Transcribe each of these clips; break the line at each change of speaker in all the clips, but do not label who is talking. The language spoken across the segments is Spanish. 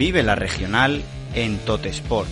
Vive la regional en Totesport.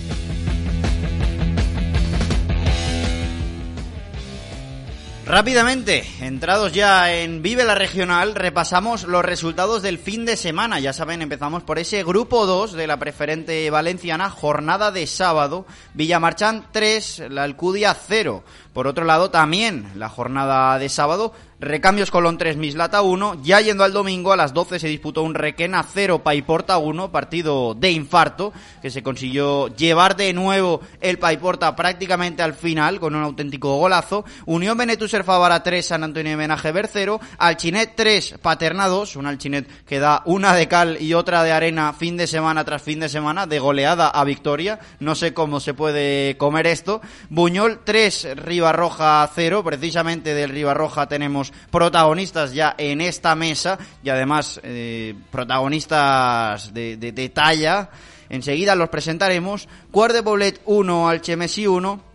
Rápidamente, entrados ya en Vive la Regional, repasamos los resultados del fin de semana. Ya saben, empezamos por ese grupo 2 de la preferente valenciana, jornada de sábado. Villamarchán 3, la Alcudia 0. Por otro lado, también la jornada de sábado, Recambios Colón 3, Mislata 1. Ya yendo al domingo, a las 12 se disputó un Requena 0, Paiporta 1, partido de infarto, que se consiguió llevar de nuevo el Paiporta prácticamente al final, con un auténtico golazo. Unión Benetuser Favara 3, San Antonio de Menajever 0. Alchinet 3, Paterna 2, un Alchinet que da una de cal y otra de arena fin de semana tras fin de semana, de goleada a victoria. No sé cómo se puede comer esto. Buñol 3, Ribarroja 0, precisamente del Ribarroja tenemos protagonistas ya en esta mesa y además eh, protagonistas de, de, de, talla. Enseguida los presentaremos. Cuart de Poblet 1, Alchemesi 1.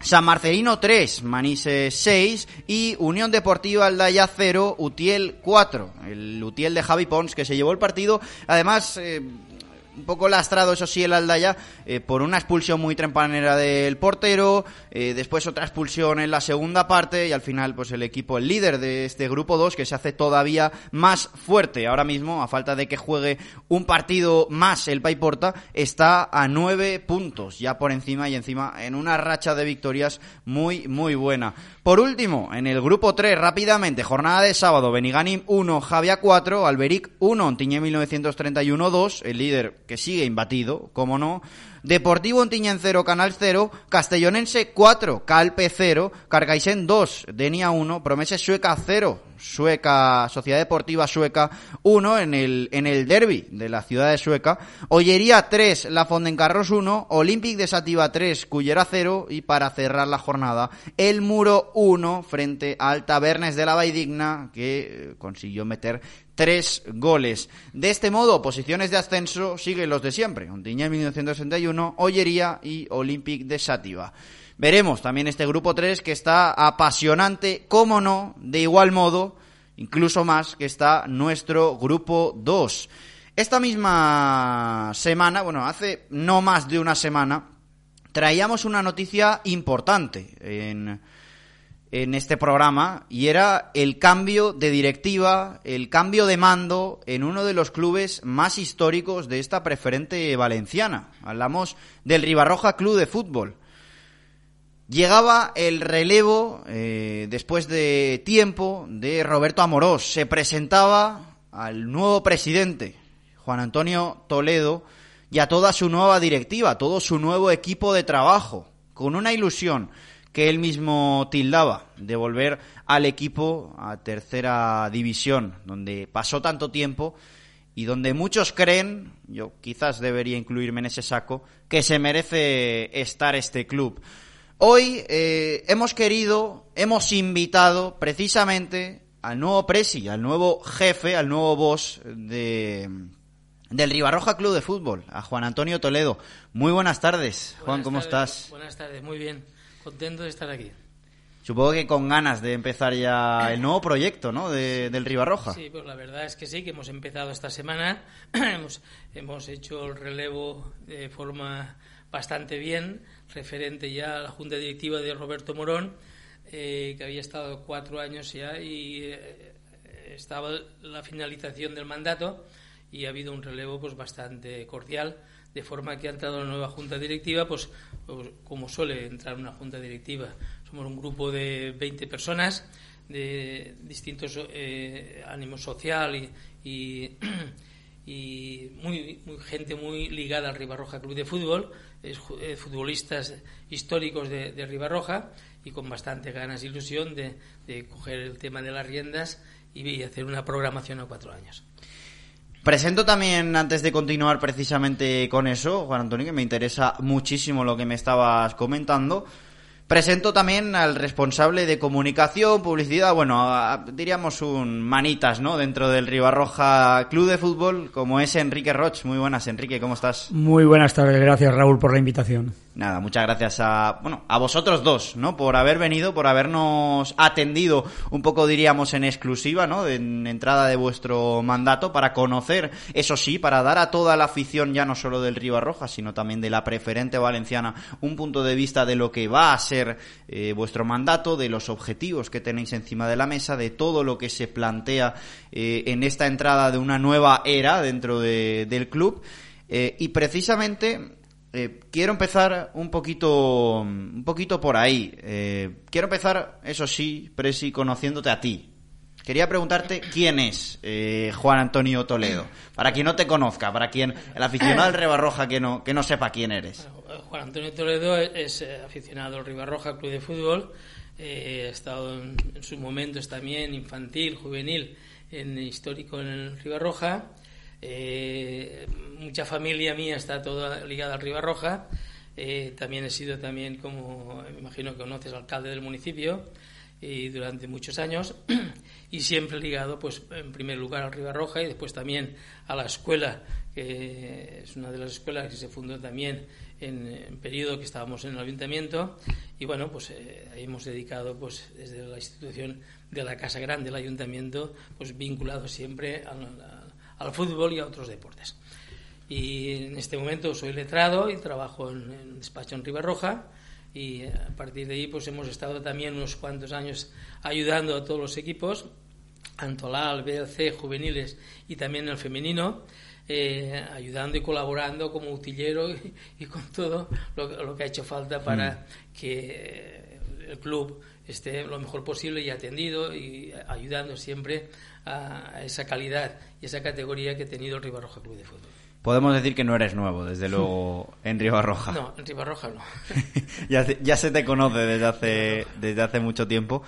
San Marcelino 3, Manise 6 y Unión Deportiva Aldaya 0, Utiel 4. El Utiel de Javi Pons que se llevó el partido. Además, eh, un poco lastrado, eso sí, el Aldaya, eh, por una expulsión muy tempranera del portero, eh, después otra expulsión en la segunda parte y al final, pues el equipo, el líder de este grupo 2, que se hace todavía más fuerte ahora mismo, a falta de que juegue un partido más el Paiporta, está a nueve puntos, ya por encima y encima en una racha de victorias muy, muy buena. Por último, en el grupo 3, rápidamente, jornada de sábado, Beniganim 1, Javia 4, Alberic 1, Ontiñé 1931 2, el líder que sigue imbatido, como no. Deportivo Ontiñén 0, Canal 0, Castellonense 4, Calpe 0, Cargaisen 2, Denia 1, Promeses Sueca 0, Sueca, Sociedad Deportiva Sueca 1 en el, en el derby de la ciudad de Sueca, Ollería 3, La Fondencarros 1, Olympic de Sativa 3, Cullera 0 y para cerrar la jornada, El Muro 1 frente al Tabernes de la Vaidigna que consiguió meter tres goles. De este modo, posiciones de ascenso siguen los de siempre. Ontiña 1961, Ollería y Olympic de Sátiva. Veremos también este grupo 3 que está apasionante, como no, de igual modo, incluso más que está nuestro grupo 2. Esta misma semana, bueno, hace no más de una semana, traíamos una noticia importante en en este programa y era el cambio de directiva, el cambio de mando en uno de los clubes más históricos de esta preferente valenciana. Hablamos del Ribarroja Club de Fútbol. Llegaba el relevo, eh, después de tiempo, de Roberto Amorós. Se presentaba al nuevo presidente, Juan Antonio Toledo, y a toda su nueva directiva, todo su nuevo equipo de trabajo, con una ilusión que él mismo tildaba de volver al equipo a tercera división, donde pasó tanto tiempo y donde muchos creen, yo quizás debería incluirme en ese saco, que se merece estar este club. Hoy eh, hemos querido, hemos invitado precisamente al nuevo presi, al nuevo jefe, al nuevo boss de, del Ribarroja Club de Fútbol, a Juan Antonio Toledo. Muy buenas tardes,
buenas
Juan, ¿cómo
tardes,
estás?
Buenas tardes, muy bien. Contento de estar aquí.
Supongo que con ganas de empezar ya el nuevo proyecto, ¿no? De, del Ribarroja.
Sí, pues la verdad es que sí, que hemos empezado esta semana. hemos, hemos hecho el relevo de forma bastante bien, referente ya a la Junta Directiva de Roberto Morón, eh, que había estado cuatro años ya y eh, estaba la finalización del mandato y ha habido un relevo pues bastante cordial de forma que ha entrado la nueva junta directiva, pues, pues, como suele entrar una junta directiva, somos un grupo de 20 personas de distintos eh, ánimos social y, muy, gente muy ligada al Ribarroja Club de Fútbol, eh, futbolistas históricos de, Ribarroja y con bastante ganas e ilusión de coger el tema de las riendas y hacer una programación a cuatro años.
Presento también, antes de continuar precisamente con eso, Juan Antonio, que me interesa muchísimo lo que me estabas comentando. Presento también al responsable de comunicación, publicidad, bueno, diríamos un manitas, ¿no? Dentro del Ribarroja Club de Fútbol, como es Enrique Roch. Muy buenas, Enrique, ¿cómo estás?
Muy buenas tardes, gracias Raúl por la invitación.
Nada, muchas gracias a, bueno, a vosotros dos, ¿no? Por haber venido, por habernos atendido un poco, diríamos, en exclusiva, ¿no? En entrada de vuestro mandato para conocer, eso sí, para dar a toda la afición, ya no solo del Ribarroja, sino también de la preferente valenciana, un punto de vista de lo que va a ser eh, vuestro mandato, de los objetivos que tenéis encima de la mesa, de todo lo que se plantea eh, en esta entrada de una nueva era dentro del club. Eh, y precisamente eh, quiero empezar un poquito, un poquito por ahí. Eh, quiero empezar, eso sí, Presi, conociéndote a ti. Quería preguntarte quién es eh, Juan Antonio Toledo. Para quien no te conozca, para quien el aficionado del Ribarroja que no, que no sepa quién eres.
Juan Antonio Toledo es, aficionado al Ribarroja Club de Fútbol. ha estado en, en, sus momentos también infantil, juvenil, en histórico en el Ribarroja. Eh, mucha familia mía está toda ligada al Ribarroja. Eh, también he sido también, como me imagino que conoces, alcalde del municipio y durante muchos años y siempre ligado, pues, en primer lugar al Ribarroja y después también a la escuela, que es una de las escuelas que se fundó también en, el periodo que estábamos en el ayuntamiento y bueno, pues eh, hemos dedicado, pues, desde la institución de la Casa Grande del ayuntamiento, pues vinculado siempre a la al fútbol y a otros deportes. Y en este momento soy letrado y trabajo en, en despacho en Ribarroja y a partir de ahí pues hemos estado también unos cuantos años ayudando a todos los equipos, Antolal, BLC, juveniles y también el femenino, eh, ayudando y colaborando como utillero y, con todo lo, que ha hecho falta para mm. que el club esté lo mejor posible y atendido y ayudando siempre a esa calidad y esa categoría que ha tenido el Ribarroja Club de Fútbol.
Podemos decir que no eres nuevo, desde luego, en Ribarroja.
No, en Ribarroja no.
ya, ya, se te conoce desde hace, desde hace mucho tiempo.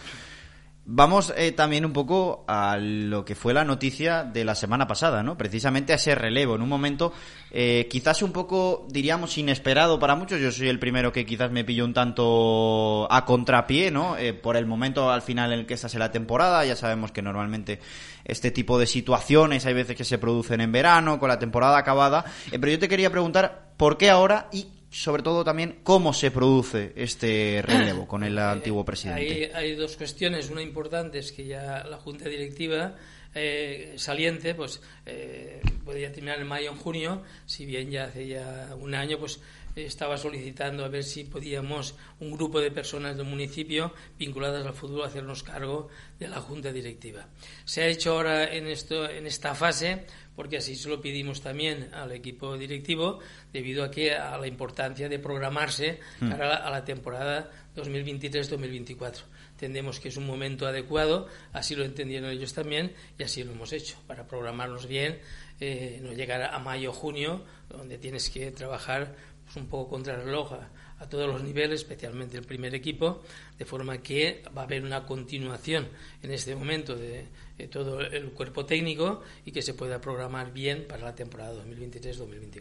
Vamos eh, también un poco a lo que fue la noticia de la semana pasada, ¿no? Precisamente a ese relevo, en un momento eh, quizás un poco, diríamos, inesperado para muchos. Yo soy el primero que quizás me pilló un tanto a contrapié, ¿no? Eh, por el momento al final en el que estás la temporada, ya sabemos que normalmente este tipo de situaciones hay veces que se producen en verano, con la temporada acabada. pero yo te quería preguntar, ¿por qué ahora y sobre todo también cómo se produce este relevo con el antiguo presidente.
Hay, dos cuestiones. Una importante es que ya la Junta Directiva eh, saliente pues eh, podría terminar en mayo o en junio, si bien ya hace ya un año pues estaba solicitando a ver si podíamos un grupo de personas del municipio vinculadas al fútbol hacernos cargo de la junta directiva. Se ha hecho ahora en esto en esta fase porque así se lo pedimos también al equipo directivo, debido a que a la importancia de programarse mm. para a la temporada 2023-2024. Entendemos que es un momento adecuado, así lo entendieron ellos también y así lo hemos hecho, para programarnos bien, eh, no llegar a mayo o junio, donde tienes que trabajar un poco contra el reloj a todos los niveles, especialmente el primer equipo, de forma que va a haber una continuación en este momento de, todo el cuerpo técnico y que se pueda programar bien para la temporada 2023-2024.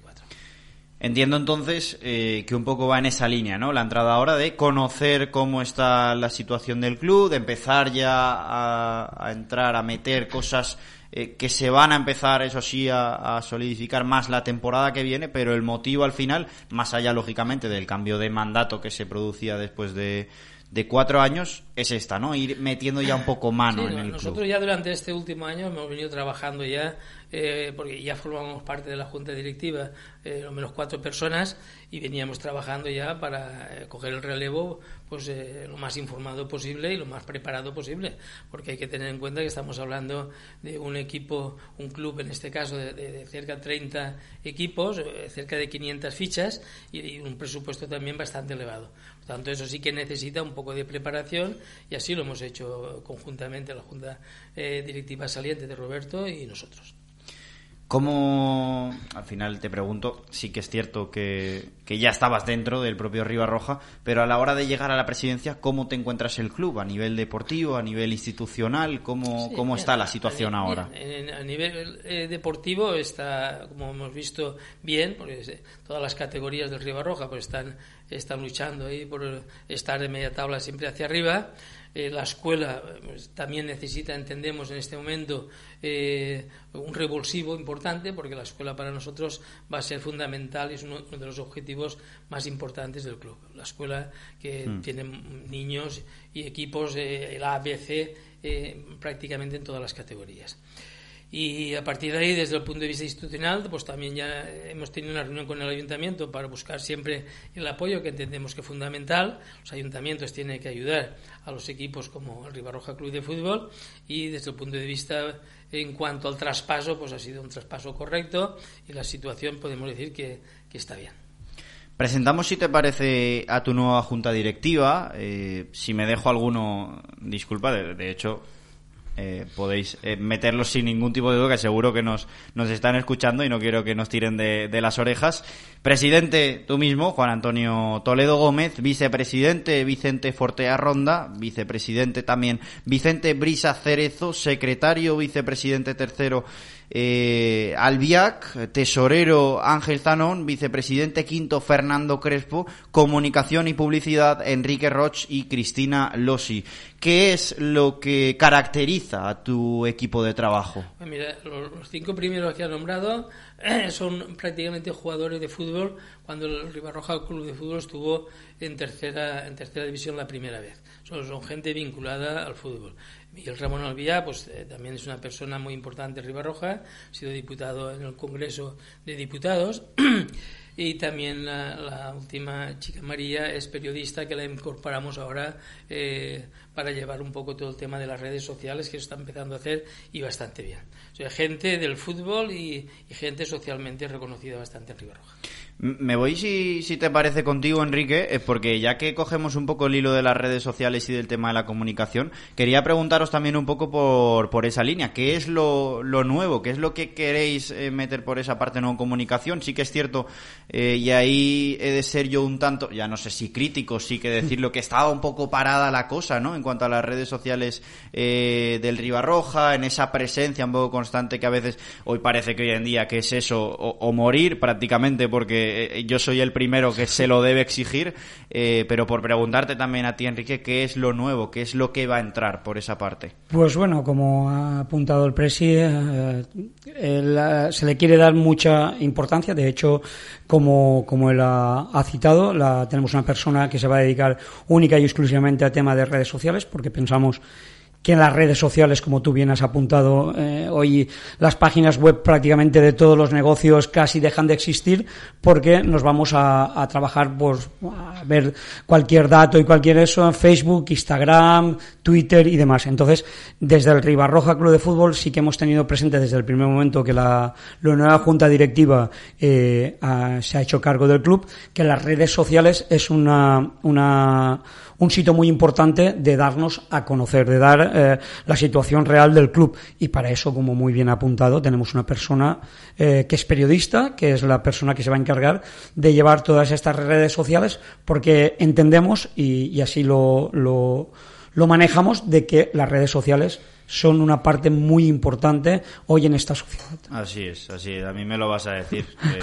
Entiendo entonces eh, que un poco va en esa línea, ¿no? La entrada ahora de conocer cómo está la situación del club, de empezar ya a entrar, a meter cosas eh, que se van a empezar, eso sí, a, solidificar más la temporada que viene, pero el motivo al final, más allá lógicamente del cambio de mandato que se producía después de, de cuatro años, es esta, ¿no? Ir metiendo ya un poco mano en el
Nosotros ya durante este último año hemos venido trabajando ya, eh, porque ya formamos parte de la junta directiva, eh, lo menos cuatro personas, y veníamos trabajando ya para coger el relevo pues eh, lo más informado posible y lo más preparado posible, porque hay que tener en cuenta que estamos hablando de un equipo, un club en este caso de, cerca de 30 equipos, eh, cerca de 500 fichas y, un presupuesto también bastante elevado. Por tanto, eso sí que necesita un poco de preparación y así lo hemos hecho conjuntamente la Junta eh, Directiva Saliente de Roberto y nosotros.
¿Cómo, al final te pregunto, sí que es cierto que, ya estabas dentro del propio Roja, pero a la hora de llegar a la presidencia, ¿cómo te encuentras el club? ¿A nivel deportivo, a nivel institucional? ¿Cómo, cómo está la situación ahora?
a nivel eh, deportivo está, como hemos visto, bien, porque todas las categorías del Roja pues están, están luchando ahí por estar de media tabla siempre hacia arriba. Eh, la escuela pues, también necesita, entendemos en este momento, eh, un revulsivo importante, porque la escuela para nosotros va a ser fundamental y es uno, de los objetivos más importantes del club. La escuela que mm. tiene niños y equipos, eh, el ABC, prácticamente en todas las categorías. Y a partir de ahí, desde el punto de vista institucional, pues también ya hemos tenido una reunión con el ayuntamiento para buscar siempre el apoyo que entendemos que es fundamental. Los ayuntamientos tienen que ayudar a los equipos como el Ribarroja Club de Fútbol y desde el punto de vista en cuanto al traspaso, pues ha sido un traspaso correcto y la situación podemos decir que, está bien.
Presentamos, si te parece, a tu nueva junta directiva. Eh, si me dejo alguno, disculpa, de hecho, eh, podéis eh, meterlos sin ningún tipo de duda, que seguro que nos, nos están escuchando y no quiero que nos tiren de, de las orejas. Presidente, tú mismo, Juan Antonio Toledo Gómez, vicepresidente Vicente Fortea Ronda, vicepresidente también Vicente Brisa Cerezo, secretario vicepresidente tercero eh, Albiac, tesorero Ángel Zanón, vicepresidente quinto Fernando Crespo, comunicación y publicidad Enrique Roch y Cristina Losi. ¿Qué es lo que caracteriza a tu equipo de trabajo?
Pues mira, los cinco primeros que ha nombrado son prácticamente jugadores de fútbol cuando el Ribarroja Club de Fútbol estuvo en tercera, en tercera división la primera vez. Son gente vinculada al fútbol. Miguel Ramón Albiá, pues eh, también es una persona muy importante en Ribarroja, ha sido diputado en el Congreso de Diputados. y también la, última chica María es periodista que la incorporamos ahora eh, para llevar un poco todo el tema de las redes sociales que se está empezando a hacer y bastante bien. O sea, gente del fútbol y, y gente socialmente reconocida bastante en Ribarroja.
Me voy, si, si te parece, contigo, Enrique, es porque ya que cogemos un poco el hilo de las redes sociales y del tema de la comunicación, quería preguntaros también un poco por, por esa línea. ¿Qué es lo, lo nuevo? ¿Qué es lo que queréis eh, meter por esa parte no comunicación? Sí que es cierto, eh, y ahí he de ser yo un tanto, ya no sé si crítico, sí que decirlo, que estaba un poco parada la cosa, ¿no? En cuanto a las redes sociales eh, del Ribarroja, en esa presencia un poco constante que a veces hoy parece que hoy en día que es eso, o morir prácticamente, porque eh, yo soy el primero que se lo debe exigir, eh, pero por preguntarte también a ti, Enrique, ¿qué es lo nuevo? ¿Qué es lo que va a entrar por esa parte?
Pues bueno, como ha apuntado el presi, eh, se le quiere dar mucha importancia. De hecho, como, como él ha, citado, la, tenemos una persona que se va a dedicar única y exclusivamente a tema de redes sociales, porque pensamos que en las redes sociales, como tú bien has apuntado, eh, hoy las páginas web prácticamente de todos los negocios casi dejan de existir porque nos vamos a, trabajar, pues, a ver cualquier dato y cualquier eso en Facebook, Instagram, Twitter y demás. Entonces, desde el Ribarroja Club de Fútbol sí que hemos tenido presente desde el primer momento que la, la nueva junta directiva eh, se ha hecho cargo del club, que las redes sociales es una, una un sitio muy importante de darnos a conocer, de dar eh, la situación real del club. Y para eso, como muy bien apuntado, tenemos una persona eh, que es periodista, que es la persona que se va a encargar de llevar todas estas redes sociales, porque entendemos, y, y así lo, lo, lo manejamos, de que las redes sociales son una parte muy importante hoy en esta sociedad.
Así es, así es. A mí me lo vas a decir. Eh,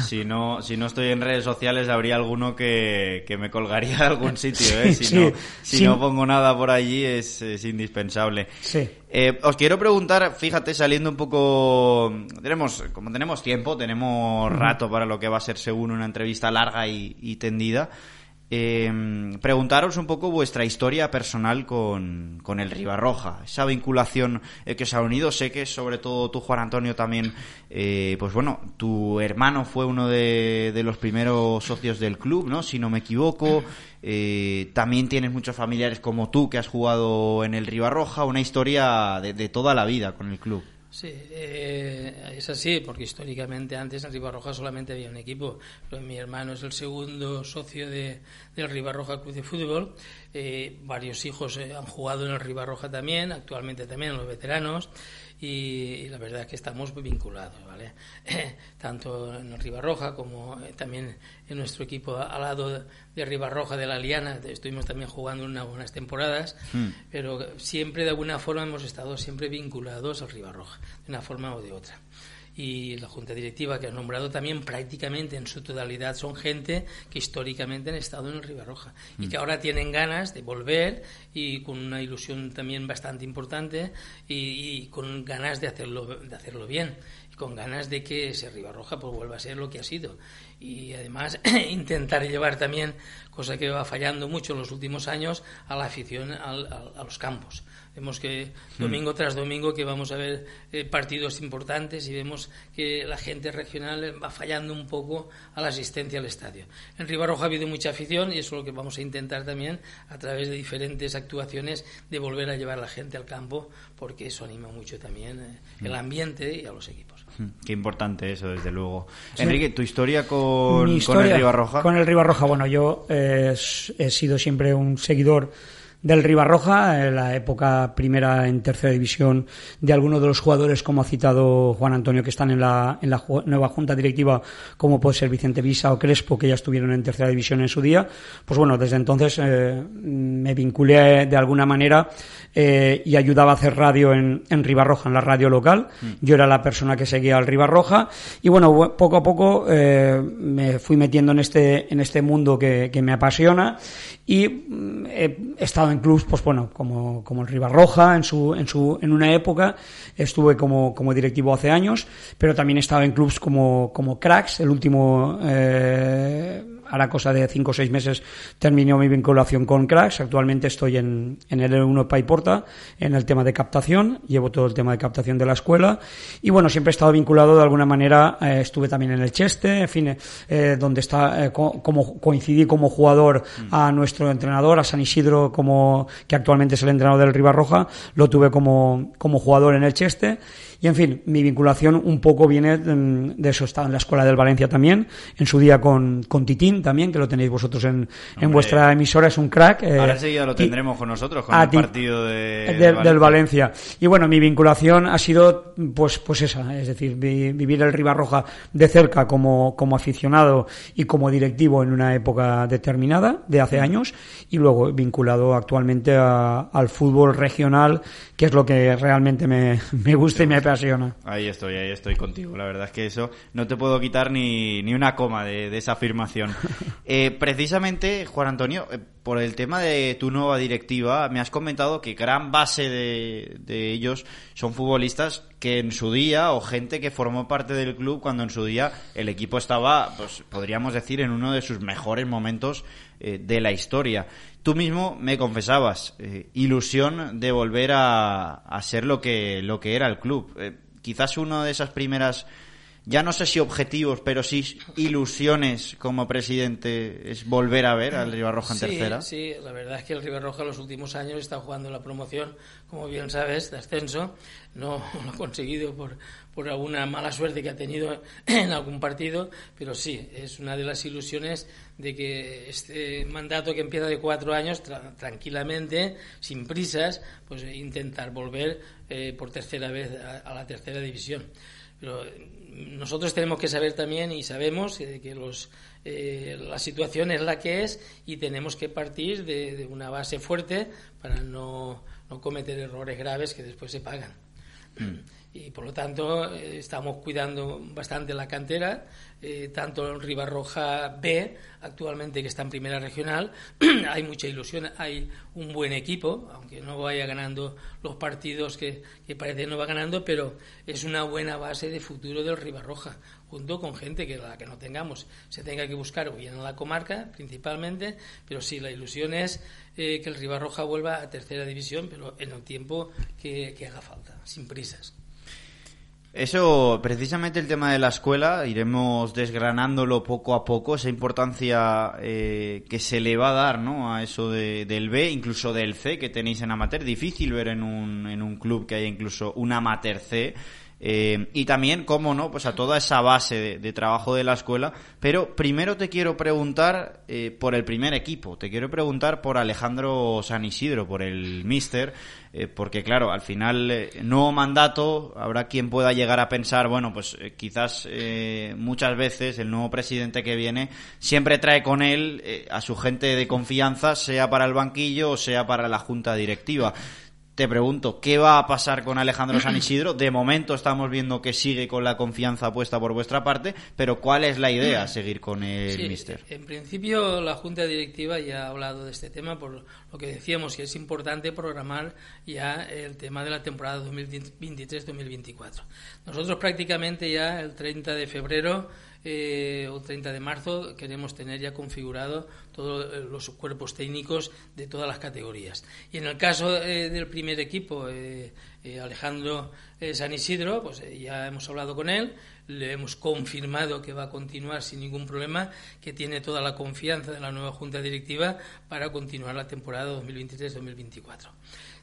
si no si no estoy en redes sociales habría alguno que, me colgaría de algún sitio. ¿eh? Si, no, si no pongo nada por allí es, indispensable.
Sí.
Eh, os quiero preguntar, fíjate, saliendo un poco, tenemos, como tenemos tiempo, tenemos rato para lo que va a ser según una entrevista larga y tendida. Eh, preguntaros un poco vuestra historia personal con, con el Ribarroja, esa vinculación eh, que os ha unido. Sé que sobre todo tú, Juan Antonio, también, eh, pues bueno, tu hermano fue uno de, de, los primeros socios del club, ¿no? Si no me equivoco. Eh, también tienes muchos familiares como tú que has jugado en el Ribarroja, una historia de, de toda la vida con el club.
Sí, eh, es así, porque históricamente antes en Ribarroja solamente había un equipo. Pero mi hermano es el segundo socio de, del Ribarroja Club de Fútbol. Eh, varios hijos eh, han jugado en el Ribarroja también, actualmente también en los veteranos y, la verdad es que estamos vinculados, ¿vale? Tanto en Ribarroja como eh, también en nuestro equipo al lado de Ribarroja de la Liana, estuvimos también jugando unas buenas temporadas, hmm. pero siempre de alguna forma hemos estado siempre vinculados al Ribarroja, de una forma o de otra y la junta directiva que ha nombrado también prácticamente en su totalidad son gente que históricamente han estado en el Ribarroja y que mm. ahora tienen ganas de volver y con una ilusión también bastante importante y, con ganas de hacerlo de hacerlo bien y con ganas de que ese Ribarroja pues vuelva a ser lo que ha sido y además intentar llevar también cosa que va fallando mucho en los últimos años a la afición a los campos Vemos que domingo tras domingo que vamos a ver eh, partidos importantes y vemos que la gente regional va fallando un poco a la asistencia al estadio. En Ribarroja ha habido mucha afición y eso es lo que vamos a intentar también a través de diferentes actuaciones de volver a llevar a la gente al campo porque eso anima mucho también eh, el mm. ambiente y a los equipos.
Qué importante eso, desde luego. Enrique, ¿tu historia con, el Ribarroja?
Con el Ribarroja, bueno, yo eh, he sido siempre un seguidor del Ribarroja, en la época primera en tercera división, de algunos de los jugadores, como ha citado Juan Antonio, que están en la, en la nueva junta directiva, como puede ser Vicente Visa o Crespo, que ya estuvieron en tercera división en su día. Pues bueno, desde entonces eh, me vinculé de alguna manera eh, y ayudaba a hacer radio en, en Ribarroja, en la radio local. Mm. Yo era la persona que seguía al Ribarroja. Y bueno, poco a poco eh, me fui metiendo en este, en este mundo que, que me apasiona y mm, he estado en clubs, pues bueno, como, como el Ribarroja en su, en su, en una época, estuve como, como directivo hace años, pero también he estado en clubs como, como Cracks, el último, eh, la cosa de cinco o seis meses terminó mi vinculación con Cracks. Actualmente estoy en, en el L1 Paiporta, en el tema de captación. Llevo todo el tema de captación de la escuela. Y bueno, siempre he estado vinculado de alguna manera. Eh, estuve también en el Cheste, en fin, eh, donde está, eh, como coincidí como jugador a nuestro entrenador, a San Isidro, como, que actualmente es el entrenador del Ribarroja. Lo tuve como, como jugador en el Cheste. Y en fin, mi vinculación un poco viene mm, de eso. Estaba en la escuela del Valencia también, en su día con, con Titín también, que lo tenéis vosotros en, en vuestra emisora, es un crack.
Eh, ahora enseguida lo tendremos con nosotros, con el partido de,
del, Valencia. Y bueno, mi vinculación ha sido pues, pues esa, es decir, vivir el Ribarroja de cerca como, como aficionado y como directivo en una época determinada, de hace años, y luego vinculado actualmente al fútbol regional, que es lo que realmente me, me gusta y me
Ahí estoy, ahí estoy contigo. La verdad es que eso no te puedo quitar ni, ni una coma de, esa afirmación. Eh, precisamente, Juan Antonio, eh, por el tema de tu nueva directiva, me has comentado que gran base de, de ellos son futbolistas que en su día, o gente que formó parte del club cuando en su día el equipo estaba, pues podríamos decir, en uno de sus mejores momentos eh, de la historia. Tú mismo me confesabas, eh, ilusión de volver a, a, ser lo que, lo que era el club. Eh, quizás una de esas primeras, ya no sé si objetivos, pero sí ilusiones como presidente es volver a ver al Ribarroja en tercera.
Sí, la verdad es que el Ribarroja en los últimos años está jugando la promoción, como bien sabes, de ascenso. No lo ha conseguido por, por alguna mala suerte que ha tenido en algún partido, pero sí, es una de las ilusiones de que este mandato que empieza de cuatro años, tranquilamente, sin prisas, pues intentar volver eh, por tercera vez a, la tercera división. Pero mm, nosotros tenemos que saber también y sabemos que los, eh, la situación es la que es y tenemos que partir de, de una base fuerte para no, no cometer errores graves que después se pagan. Y por lo tanto eh, estamos cuidando bastante la cantera, eh, tanto en Ribarroja B, actualmente que está en primera regional, hay mucha ilusión, hay un buen equipo, aunque no vaya ganando los partidos que, que parece no va ganando, pero es una buena base de futuro del Ribarroja, junto con gente que la que no tengamos se tenga que buscar o bien en la comarca principalmente, pero sí, la ilusión es eh, que el Ribarroja vuelva a tercera división, pero en el tiempo que haga falta, sin prisas.
Eso, precisamente el tema de la escuela, iremos desgranándolo poco a poco, esa importancia eh, que se le va a dar ¿no? a eso de, del B, incluso del C que tenéis en amateur. Difícil ver en un, en un club que haya incluso un amateur C. Eh, y también, cómo no, pues a toda esa base de, trabajo de la escuela. Pero primero te quiero preguntar eh, por el primer equipo, te quiero preguntar por Alejandro San Isidro, por el Mister, eh, porque claro, al final, nuevo mandato, habrá quien pueda llegar a pensar, bueno, pues quizás muchas veces el nuevo presidente que viene siempre trae con él a su gente de confianza, sea para el banquillo o sea para la junta directiva te pregunto, ¿qué va a pasar con Alejandro San Isidro? De momento estamos viendo que sigue con la confianza puesta por vuestra parte, pero ¿cuál es la idea seguir con el Mister?
En principio, la Junta Directiva ya ha hablado de este tema, por lo que decíamos que es importante programar ya el tema de la temporada 2023-2024. Nosotros prácticamente ya el 30 de febrero eh, o 30 de marzo queremos tener ya configurado todos eh, los cuerpos técnicos de todas las categorías. Y en el caso eh, del primer equipo, eh, Alejandro San Isidro, pues ya hemos hablado con él, le hemos confirmado que va a continuar sin ningún problema, que tiene toda la confianza de la nueva Junta Directiva para continuar la temporada 2023-2024.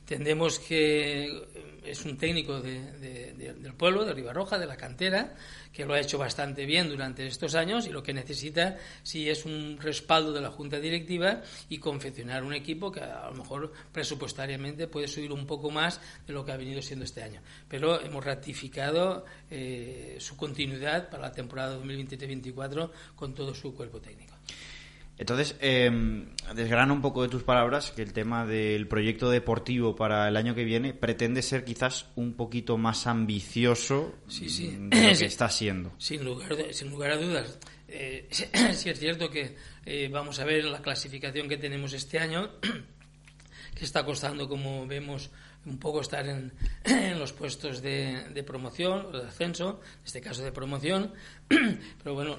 Entendemos que es un técnico del pueblo, de Ribarroja, de la cantera, que lo ha hecho bastante bien durante estos años y lo que necesita sí es un respaldo de la Junta Directiva y confeccionar un equipo que a lo mejor presupuestariamente puede subir un poco más de lo que ha venido siendo este año. Pero hemos ratificado eh, su continuidad para la temporada 2023-2024 con todo su cuerpo técnico.
Entonces, eh, desgrana un poco de tus palabras que el tema del proyecto deportivo para el año que viene pretende ser quizás un poquito más ambicioso de lo que está siendo.
Sin lugar, sin lugar a dudas. Eh, sí es cierto que eh, vamos a ver la clasificación que tenemos este año, que está costando, como vemos, un poco estar en, los puestos de, promoción o de ascenso, en este caso de promoción, pero bueno,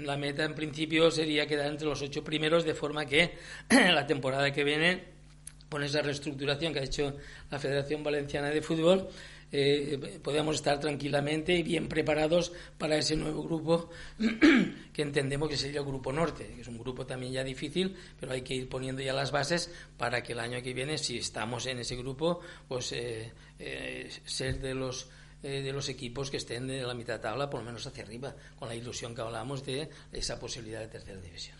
la meta en principio sería quedar entre los ocho primeros de forma que la temporada que viene, con esa reestructuración que ha hecho la Federación Valenciana de Fútbol, eh, podemos estar tranquilamente y bien preparados para ese nuevo grupo que entendemos que sería el Grupo Norte, que es un grupo también ya difícil, pero hay que ir poniendo ya las bases para que el año que viene, si estamos en ese grupo, pues eh, eh, ser de los eh, de los equipos que estén de la mitad de tabla, por lo menos hacia arriba, con la ilusión que hablamos de esa posibilidad de tercera división.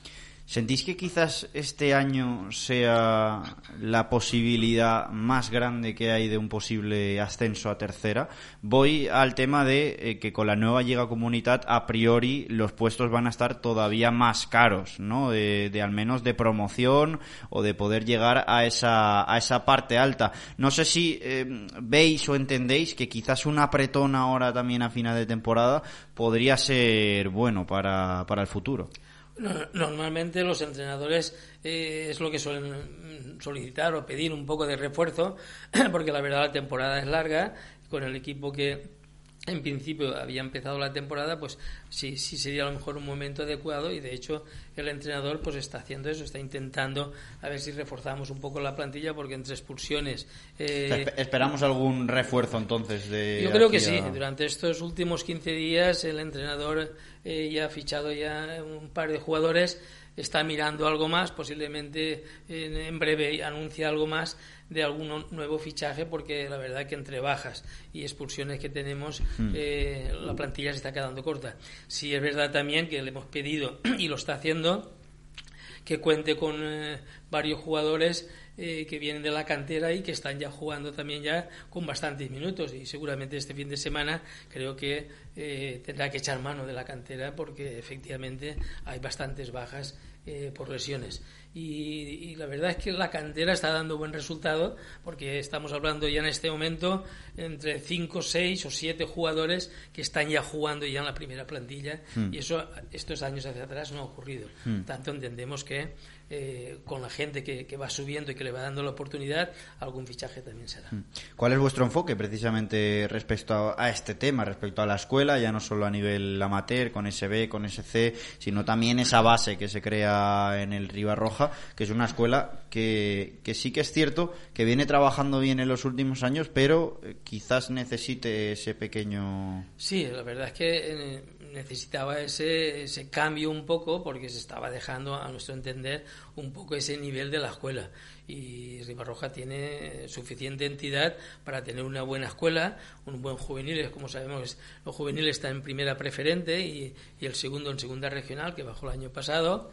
¿Sentís que quizás este año sea la posibilidad más grande que hay de un posible ascenso a tercera? Voy al tema de eh, que con la nueva Liga Comunidad a priori los puestos van a estar todavía más caros, ¿no? De, al menos de promoción o de poder llegar a esa, a esa parte alta. No sé si eh, veis o entendéis que quizás un apretón ahora también a final de temporada podría ser bueno para, para el futuro.
Normalmente los entrenadores eh, es lo que suelen solicitar o pedir un poco de refuerzo, porque la verdad la temporada es larga, con el equipo que en principio había empezado la temporada, pues sí, sí sería a lo mejor un momento adecuado y de hecho el entrenador pues está haciendo eso, está intentando a ver si reforzamos un poco la plantilla porque entre expulsiones...
Eh, ¿Esperamos algún refuerzo entonces de...
Yo creo que sí, durante estos últimos 15 días el entrenador eh, ya ha fichado ya un par de jugadores está mirando algo más, posiblemente en, breve anuncia algo más de algún nuevo fichaje, porque la verdad que entre bajas y expulsiones que tenemos, hmm. eh, la plantilla se está quedando corta. Sí es verdad también que le hemos pedido, y lo está haciendo, que cuente con eh, varios jugadores eh, que vienen de la cantera y que están ya jugando también ya con bastantes minutos y seguramente este fin de semana creo que tendrá que echar mano de la cantera porque efectivamente hay bastantes bajas eh, por lesiones. Y, la verdad es que la cantera está dando buen resultado porque estamos hablando ya en este momento entre 5, 6 o 7 jugadores que están ya jugando ya en la primera plantilla hmm. y eso estos años hacia atrás no ha ocurrido. Hmm. Tanto entendemos que eh, con la gente que, va subiendo y que le va dando la oportunidad, algún fichaje también será. Hmm.
¿Cuál es vuestro enfoque precisamente respecto a, este tema, respecto a la escuela, ya no solo a nivel amateur, con SB, con SC, sino también esa base que se crea en el Ribarroja Que es una escuela que, que sí que es cierto que viene trabajando bien en los últimos años, pero eh, quizás necesite ese pequeño...
Sí, la verdad es que eh, necesitaba ese, ese cambio un poco porque se estaba dejando, a nuestro entender, un poco ese nivel de la escuela. Y Ribarroja tiene suficiente entidad para tener una buena escuela, un buen juvenil, como sabemos, los juveniles está en primera preferente y, y el segundo en segunda regional, que bajó el año pasado.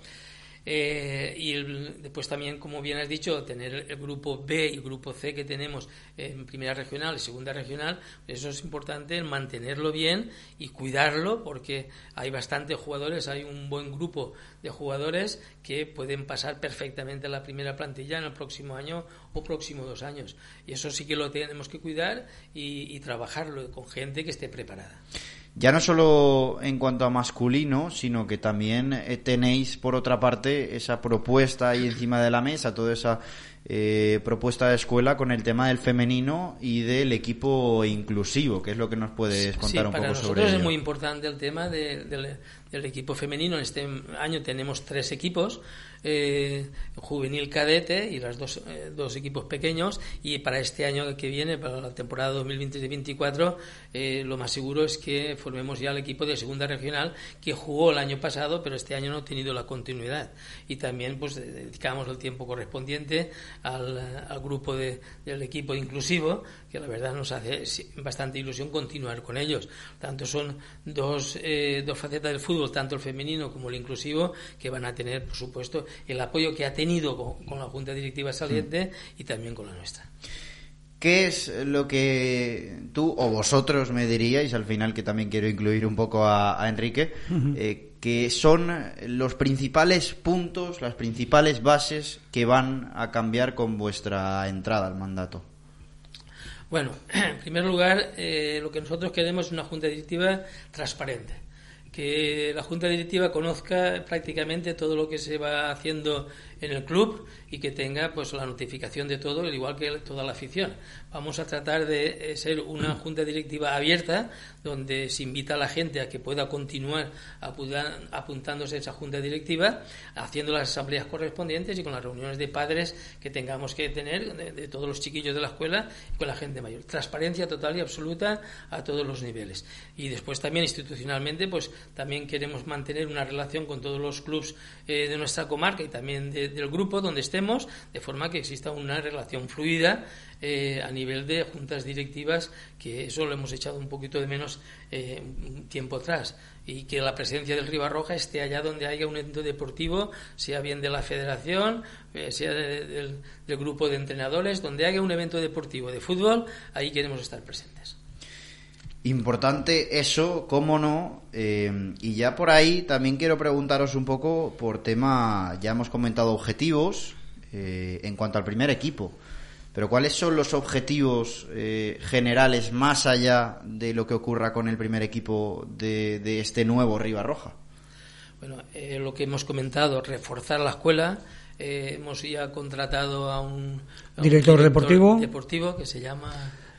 Eh, y después también, como bien has dicho, tener el grupo B y el grupo C que tenemos en primera regional y segunda regional, eso es importante, mantenerlo bien y cuidarlo porque hay bastantes jugadores, hay un buen grupo de jugadores que pueden pasar perfectamente a la primera plantilla en el próximo año o próximo dos años. Y eso sí que lo tenemos que cuidar y trabajarlo con gente que esté preparada.
Ya no solo en cuanto a masculino, sino que también eh, tenéis, por otra parte, esa propuesta ahí encima de la mesa, toda esa eh, propuesta de escuela con el tema del femenino y del equipo inclusivo, que es lo que nos puedes contar un poco sobre
ello.
es
muy importante el tema del, del equipo femenino. En este año tenemos tres equipos eh, juvenil cadete y los dos, eh, dos equipos pequeños y para este año que viene, para la temporada 2023-2024, eh, lo más seguro es que formemos ya el equipo de segunda regional que jugó el año pasado, pero este año no ha tenido la continuidad. Y también pues dedicamos el tiempo correspondiente al, al grupo de, del equipo inclusivo, que la verdad nos hace bastante ilusión continuar con ellos. Tanto son dos, eh, dos facetas del fútbol, tanto el femenino como el inclusivo, que van a tener, por supuesto, el apoyo que ha tenido con, la Junta Directiva saliente y también con la nuestra.
¿Qué es lo que tú o vosotros me diríais, al final que también quiero incluir un poco a, Enrique, eh, que son los principales puntos, las principales bases que van a cambiar con vuestra entrada al mandato?
Bueno, en primer lugar, eh, lo que nosotros queremos es una junta directiva transparente. Que la Junta Directiva conozca prácticamente todo lo que se va haciendo en el club y que tenga pues la notificación de todo, al igual que toda la afición. Vamos a tratar de eh, ser una junta directiva abierta donde se invita a la gente a que pueda continuar apuntándose a esa junta directiva, haciendo las asambleas correspondientes y con las reuniones de padres que tengamos que tener de, todos los chiquillos de la escuela y con la gente mayor. Transparencia total y absoluta a todos los niveles. Y después también institucionalmente, pues también queremos mantener una relación con todos los clubes eh, de nuestra comarca y también del grupo donde estemos, de forma que exista una relación fluida eh, a nivel de juntas directivas, que eso lo hemos echado un poquito de menos eh, tiempo atrás, y que la presencia del Ribarroja esté allá donde haya un evento deportivo, sea bien de la federación, eh, sea del grupo de entrenadores, donde haya un evento deportivo de fútbol, ahí queremos estar presentes.
Importante eso, cómo no. Eh, y ya por ahí también quiero preguntaros un poco por tema, ya hemos comentado objetivos eh, en cuanto al primer equipo. Pero ¿cuáles son los objetivos eh, generales más allá de lo que ocurra con el primer equipo de, este nuevo Roja?
Bueno, lo que hemos comentado, reforzar la escuela. hemos ya contratado a un,
director, deportivo.
deportivo que se llama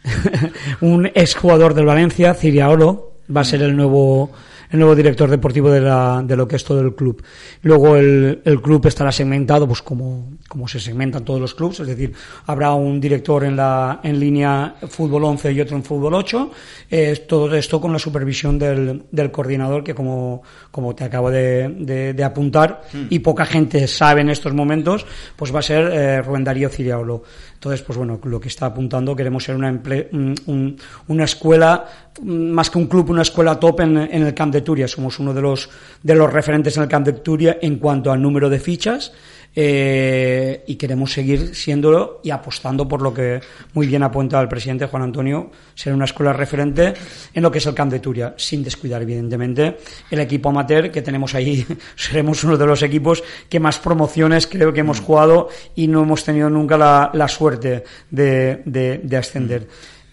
un exjugador del Valencia, Ciriaolo, va a ser el nuevo el nuevo director deportivo de, la, de lo que es todo el club. Luego el, el club estará segmentado, pues como, como se segmentan todos los clubes, es decir, habrá un director en la en línea fútbol 11 y otro en fútbol 8, eh, todo esto con la supervisión del, del coordinador que como, como te acabo de, de, apuntar hmm. y poca gente sabe en estos momentos, pues va a ser eh, Rubén Darío Ciriaulo. Entonces, pues bueno, lo que está apuntando, queremos ser una, una escuela, más que un club, una escuela top en, en, el Camp de Turia. Somos uno de los, de los referentes en el Camp de Turia en cuanto al número de fichas eh, y queremos seguir siéndolo y apostando por lo que muy bien apunta el presidente Juan Antonio, ser una escuela referente en lo que es el Camp de Turia, sin descuidar evidentemente el equipo amateur que tenemos ahí, seremos uno de los equipos que más promociones creo que hemos jugado y no hemos tenido nunca la, la suerte de, de, de ascender.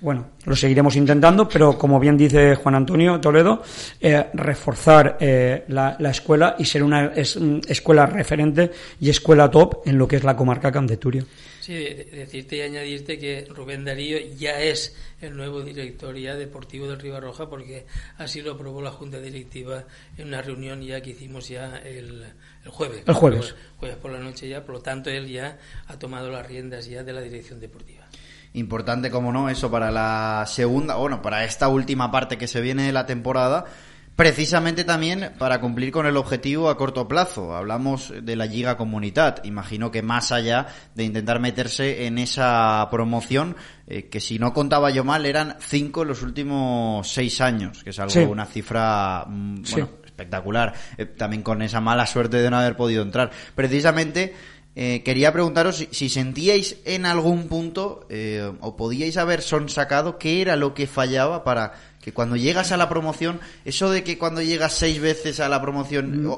Bueno, lo seguiremos intentando, pero como bien dice Juan Antonio Toledo, eh, reforzar eh, la, la, escuela y ser una es, escuela referente y escuela top en lo que es la comarca Camp de Turia.
Sí, decirte y añadirte que Rubén Darío ya es el nuevo director ya deportivo del Ribarroja porque así lo aprobó la Junta Directiva en una reunión ya que hicimos ya el, el jueves.
El jueves.
Jueves por la noche ya, por lo tanto él ya ha tomado las riendas ya de la dirección deportiva.
Importante, como no, eso para la segunda, bueno, para esta última parte que se viene de la temporada Precisamente también para cumplir con el objetivo a corto plazo. Hablamos de la Liga Comunidad. Imagino que más allá de intentar meterse en esa promoción, eh, que si no contaba yo mal, eran cinco en los últimos seis años, que es algo, una cifra, mm, bueno, espectacular. Eh, también con esa mala suerte de no haber podido entrar. Precisamente, eh, quería preguntaros si, si, sentíais en algún punto o podíais haber sonsacado qué era lo que fallaba para que cuando llegas a la promoción, eso de que cuando llegas seis veces a la promoción, mm.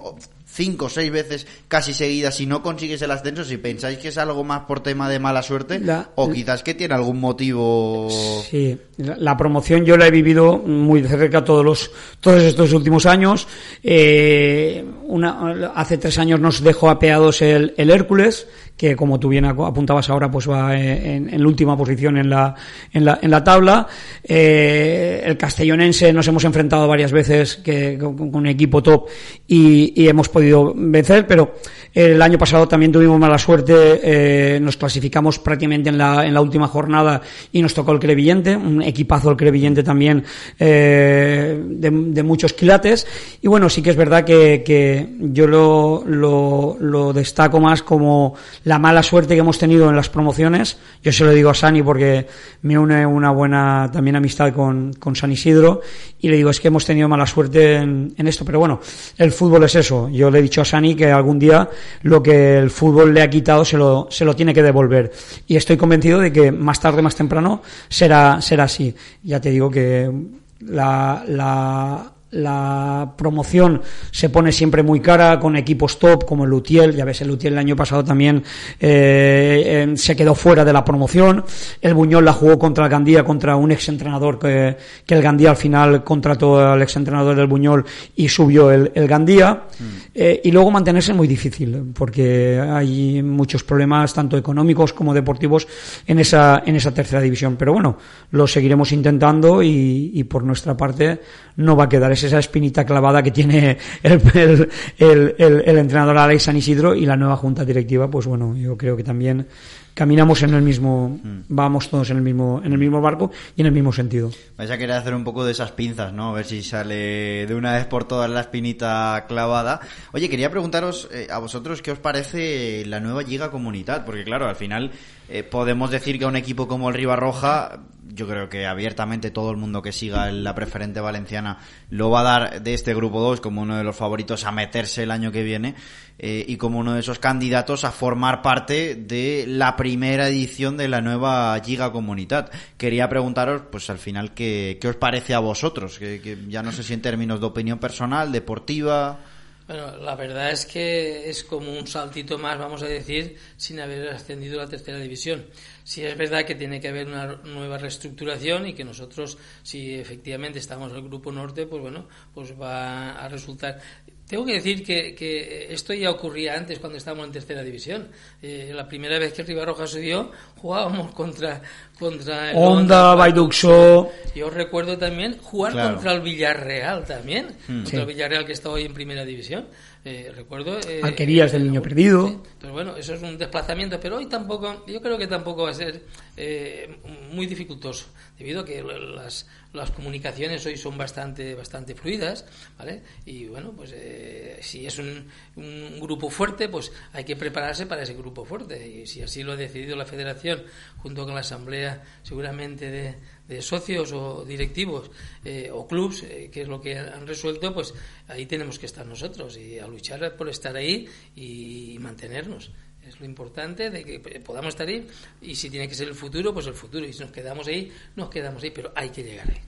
Cinco o seis veces casi seguidas, y no consigues el ascenso, si pensáis que es algo más por tema de mala suerte, o quizás que tiene algún motivo.
Sí, la, promoción yo la he vivido muy de cerca todos los todos estos últimos años. Eh, una, hace tres años nos dejó apeados el, el Hércules que como tú bien apuntabas ahora, pues va en, en la última posición en la, en la, en la tabla. Eh, el castellonense nos hemos enfrentado varias veces que, con, un equipo top y, y, hemos podido vencer, pero el año pasado también tuvimos mala suerte, eh, nos clasificamos prácticamente en la, en la última jornada y nos tocó el Crevillente, un equipazo el Crevillente también eh, de, de, muchos quilates. Y bueno, sí que es verdad que, que yo lo, lo, lo destaco más como la mala suerte que hemos tenido en las promociones. Yo se lo digo a Sani porque me une una buena también amistad con, con San Isidro y le digo es que hemos tenido mala suerte en, en, esto. Pero bueno, el fútbol es eso. Yo le he dicho a Sani que algún día lo que el fútbol le ha quitado se lo, se lo tiene que devolver. Y estoy convencido de que más tarde, más temprano será, será así. Ya te digo que la, la la promoción se pone siempre muy cara con equipos top como el Lutiel, ya ves, el Lutiel el año pasado también eh, se quedó fuera de la promoción, el Buñol la jugó contra el Gandía, contra un exentrenador que, que el Gandía al final contrató al exentrenador del Buñol y subió el, el Gandía, mm. eh, y luego mantenerse es muy difícil, porque hay muchos problemas tanto económicos como deportivos en esa, en esa tercera división, pero bueno, lo seguiremos intentando y, y por nuestra parte no va a quedar es esa espinita clavada que tiene el, el, el, entrenador Alex San Isidro y la nueva junta directiva, pues bueno, yo creo que también caminamos en el mismo, mm. vamos todos en el mismo, en el mismo barco y en el mismo sentido.
Vais a querer hacer un poco de esas pinzas, ¿no? A ver si sale de una vez por todas la espinita clavada. Oye, quería preguntaros eh, a vosotros qué os parece la nueva Liga Comunidad, porque claro, al final eh, podemos decir que a un equipo como el Ribarroja, yo creo que abiertamente todo el mundo que siga la preferente valenciana lo va a dar de este grupo 2 como uno de los favoritos a meterse el año que viene eh, y como uno de esos candidatos a formar parte de la primera edición de la nueva Liga Comunidad. Quería preguntaros, pues al final, ¿qué, qué os parece a vosotros? Que ya no sé si en términos de opinión personal, deportiva.
Bueno, la verdad es que es como un saltito más, vamos a decir, sin haber ascendido a la tercera división. Si es verdad que tiene que haber una nueva reestructuración y que nosotros, si efectivamente estamos en el Grupo Norte, pues bueno, pues va a resultar. Tengo que decir que, que, esto ya ocurría antes cuando estábamos en tercera división. Eh, la primera vez que Ribarroja subió, jugábamos contra, contra
el Honda, Baiduxo.
Yo recuerdo también jugar contra el Villarreal también, hmm. contra el Villarreal que está hoy en primera división. Eh, recuerdo.
Eh, Alquerías del Niño Perdido.
Entonces, bueno, eso es un desplazamiento, pero hoy tampoco, yo creo que tampoco va a ser eh, muy dificultoso, debido a que las, las comunicaciones hoy son bastante, bastante fluidas, ¿vale? Y bueno, pues eh, si es un, un, grupo fuerte, pues hay que prepararse para ese grupo fuerte. Y si así lo ha decidido la Federación, junto con la Asamblea, seguramente de socios o directivos eh, o clubs, eh, que es lo que han resuelto, pues ahí tenemos que estar nosotros y a luchar por estar ahí y mantenernos. Es lo importante de que podamos estar ahí y si tiene que ser el futuro, pues el futuro. Y si nos quedamos ahí, nos quedamos ahí, pero hay que llegar ahí.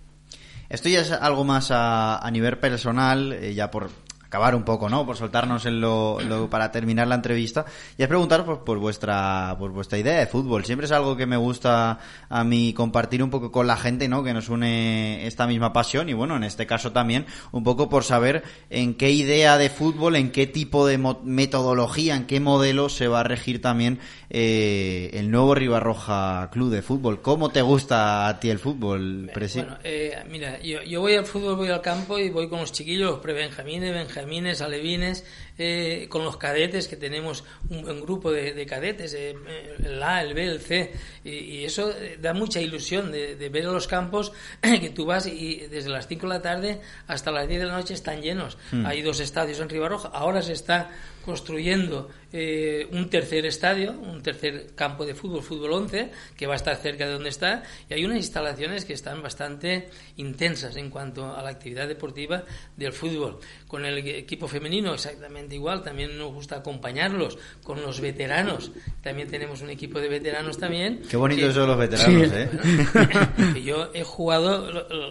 Esto ya es algo más a, a nivel personal, eh, ya por acabar un poco, ¿no? Por soltarnos en lo, para terminar la entrevista y es preguntaros por, por vuestra por vuestra idea de fútbol. Siempre es algo que me gusta a mí compartir un poco con la gente, ¿no? Que nos une esta misma pasión y bueno, en este caso también un poco por saber en qué idea de fútbol, en qué tipo de metodología, en qué modelo se va a regir también eh, el nuevo Ribarroja Club de Fútbol. ¿Cómo te gusta a ti el fútbol,
Presi? Bueno, eh, mira, yo, yo voy al fútbol, voy al campo y voy con los chiquillos, los pre-benjamines, benjamines, alevines, eh, con los cadetes, que tenemos un, grupo de, cadetes, eh, el A, el B, el C, y, eso da mucha ilusión de, ver a los campos que tú vas y desde las 5 de la tarde hasta las 10 de la noche están llenos. Hmm. Hay dos estadios en Ribarroja, ahora se está construyendo eh, un tercer estadio, un tercer campo de fútbol, fútbol 11, que va a estar cerca de donde está, y hay unas instalaciones que están bastante intensas en cuanto a la actividad deportiva del fútbol. Con el equipo femenino exactamente igual, también nos gusta acompañarlos, con los veteranos, también tenemos un equipo de veteranos también.
Qué bonitos son los veteranos, ¿eh?
yo he jugado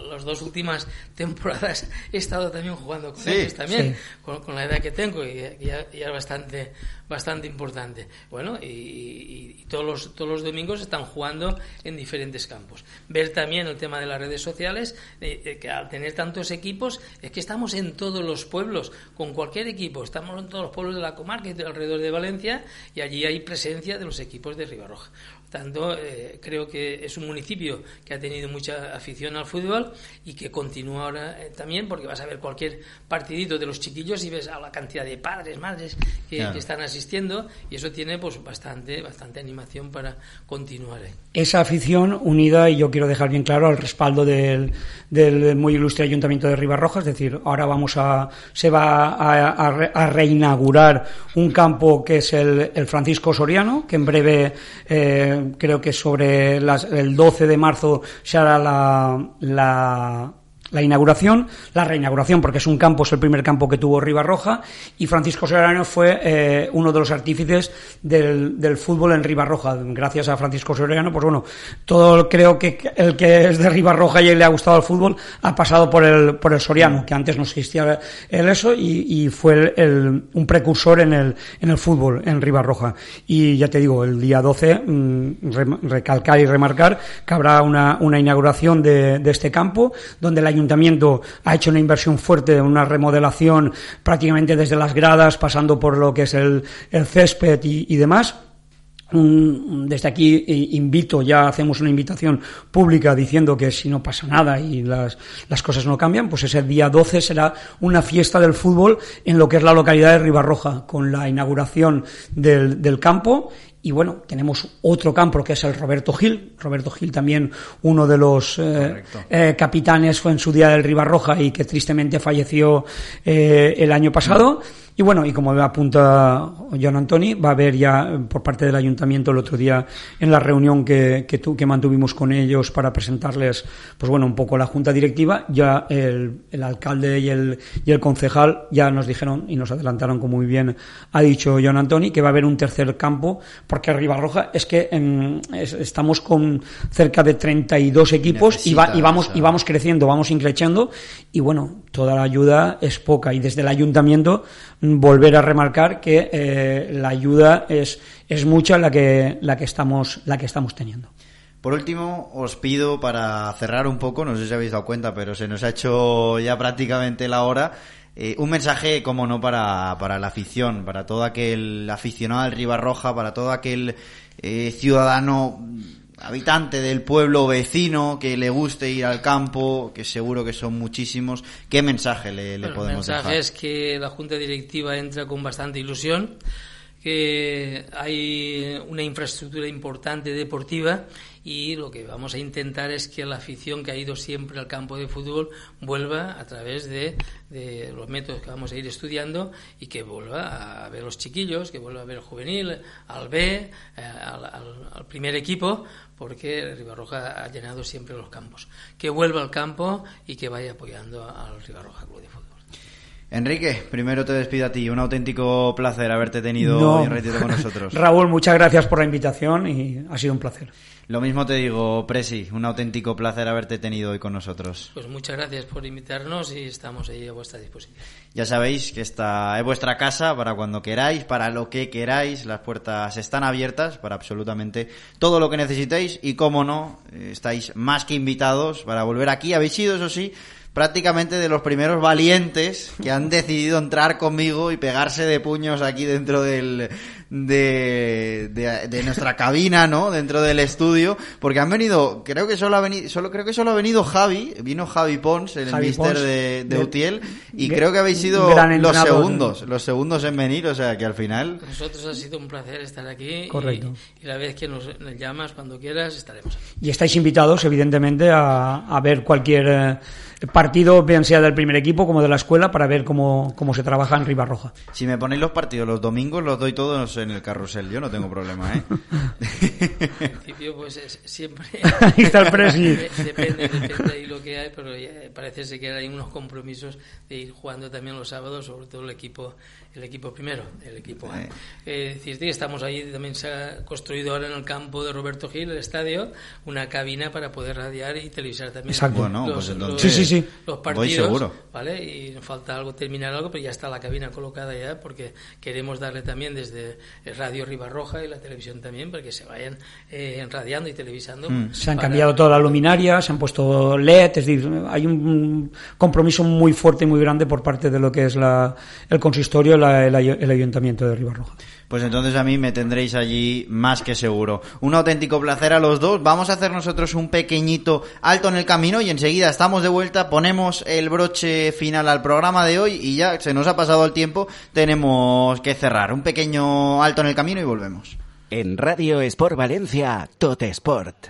las dos últimas temporadas, he estado también jugando con ellos también, con, la edad que tengo, y ya es bastante bastante importante. Bueno, y, todos, los, todos los domingos están jugando en diferentes campos. Ver también el tema de las redes sociales, que al tener tantos equipos, es que estamos en todos los pueblos, con cualquier equipo. Estamos en todos los pueblos de la comarca y de alrededor de Valencia, y allí hay presencia de los equipos de Ribarroja tanto, eh, creo que es un municipio que ha tenido mucha afición al fútbol y que continúa ahora eh, también, porque vas a ver cualquier partidito de los chiquillos y ves a la cantidad de padres, madres que, están asistiendo y eso tiene pues bastante, bastante animación para continuar.
Esa afición unida, y yo quiero dejar bien claro, al respaldo del, del muy ilustre Ayuntamiento de Ribarroja, es decir, ahora vamos a, se va a, reinaugurar un campo que es el, el Francisco Soriano, que en breve eh, creo que sobre el 12 de marzo se hará la, la, la inauguración, la reinauguración, porque es un campo, es el primer campo que tuvo Ribarroja, y Francisco Serrano fue eh, uno de los artífices del, del, fútbol en Ribarroja. Gracias a Francisco Serrano, pues bueno, todo creo que el que es de Ribarroja y le ha gustado el fútbol ha pasado por el, por el Soriano, que antes no existía el eso, y, y fue el, un precursor en el, en el fútbol en Ribarroja. Y ya te digo, el día 12, mm, recalcar y remarcar que habrá una, una inauguración de, de este campo, donde la ayuntamiento ha hecho una inversión fuerte, una remodelación prácticamente desde las gradas, pasando por lo que es el, césped y, demás. desde aquí eh, invito, ya hacemos una invitación pública diciendo que si no pasa nada y las, las, cosas no cambian, pues ese día 12 será una fiesta del fútbol en lo que es la localidad de Ribarroja, con la inauguración del campo y bueno, tenemos otro campo que es el Roberto Gil. Roberto Gil también uno de los eh, eh, capitanes fue en su día del Ribarroja y que tristemente falleció eh, el año pasado. Y bueno, y como apunta John Antoni, va a haber ya por parte del ayuntamiento el otro día en la reunión que, que, que mantuvimos con ellos para presentarles, pues bueno, un poco la junta directiva, ya el, el alcalde y el, y el concejal ya nos dijeron y nos adelantaron, como muy bien ha dicho John Antoni, que va a haber un tercer campo, porque Ribarroja es que estamos con cerca de 32 equipos y, va, y, vamos, y vamos creciendo, vamos increciendo, y bueno, toda la ayuda es poca, y desde el ayuntamiento volver a remarcar que eh, la ayuda es, es mucha la que, la, que estamos, la que estamos teniendo.
Por último, os pido para cerrar un poco, no sé si habéis dado cuenta, pero se nos ha hecho ya prácticamente la hora, eh, un mensaje, como no, para, para la afición, para todo aquel aficionado al Ribarroja, para todo aquel eh, ciudadano habitante del pueblo vecino que le guste ir al campo, que seguro que son muchísimos, ¿qué mensaje le, le podemos
dejar?
El mensaje
es que la Junta Directiva entra con bastante ilusión, que hay una infraestructura importante deportiva y lo que vamos a intentar es que la afición que ha ido siempre al campo de fútbol vuelva a través de, los métodos que vamos a ir estudiando y que vuelva a ver los chiquillos, que vuelva a ver el juvenil, al B, eh, al, primer equipo, porque Ribarroja ha llenado siempre los campos. Que vuelva al campo y que vaya apoyando al Ribarroja Club de Fútbol.
Enrique, primero te despido a ti. Un auténtico placer haberte tenido
No.
hoy ratito con nosotros.
Raúl, muchas gracias por la invitación y ha sido un placer.
Lo mismo te digo, Presi, un auténtico placer haberte tenido hoy con nosotros.
Pues muchas gracias por invitarnos y estamos ahí a vuestra disposición.
Ya sabéis que esta es vuestra casa para cuando queráis, para lo que queráis. Las puertas están abiertas para absolutamente todo lo que necesitéis y, como no, eh, estáis más que invitados para volver aquí. Habéis sido, eso sí, prácticamente de los primeros valientes que han decidido entrar conmigo y pegarse de puños aquí dentro del de, de, de nuestra cabina, ¿no? Dentro del estudio, porque han venido, creo que solo ha venido, solo creo que solo ha venido Javi, vino Javi Pons, el
Javi
mister
Pons,
de, de
de-
Utiel, y
de-
creo que habéis sido los segundos, los segundos en venir, o sea que al final
nosotros ha sido un placer estar aquí. y-
Correcto.
Y, la vez que nos, nos llamas, cuando quieras, estaremos aquí.
Y estáis invitados, evidentemente, a, a ver cualquier eh, partido, bien sea del primer equipo como de la escuela, para ver cómo, cómo se trabaja en Ribarroja.
Si me ponéis los partidos los domingos, los doy todos en el carrusel. Yo no tengo problema, ¿eh?
En principio, pues es- siempre.
Ahí está el presi.
De- Depende, depende ahí lo que hay, pero parece que hay unos compromisos de ir jugando también los sábados, sobre todo el equipo el equipo primero, el equipo A.
Eh.
Estamos ahí, también se ha construido ahora en el campo de Roberto Gil, el estadio, una cabina para poder radiar y televisar también
Exacto. Bueno, pues entonces
Sí, sí, sí.
los
voy
partidos.
seguro.
¿vale? Y nos falta algo, terminar algo, pero ya está la cabina colocada ya, porque queremos darle también desde Radio Ribarroja y la televisión también, para que se vayan eh, radiando y televisando.
Mm.
Se han
para-
cambiado toda la luminaria, se han puesto LED, es decir, hay un compromiso muy fuerte y muy grande por parte de lo que es la, el consistorio, la- el, el ayuntamiento de Ribarroja.
Pues entonces a mí me tendréis allí más que seguro. Un auténtico placer a los dos. Vamos a hacer nosotros un pequeñito alto en el camino y enseguida estamos de vuelta, ponemos el broche final al programa de hoy y ya se nos ha pasado el tiempo, tenemos que cerrar. Un pequeño alto en el camino y volvemos.
En Radio Sport Valencia, Tot Sport.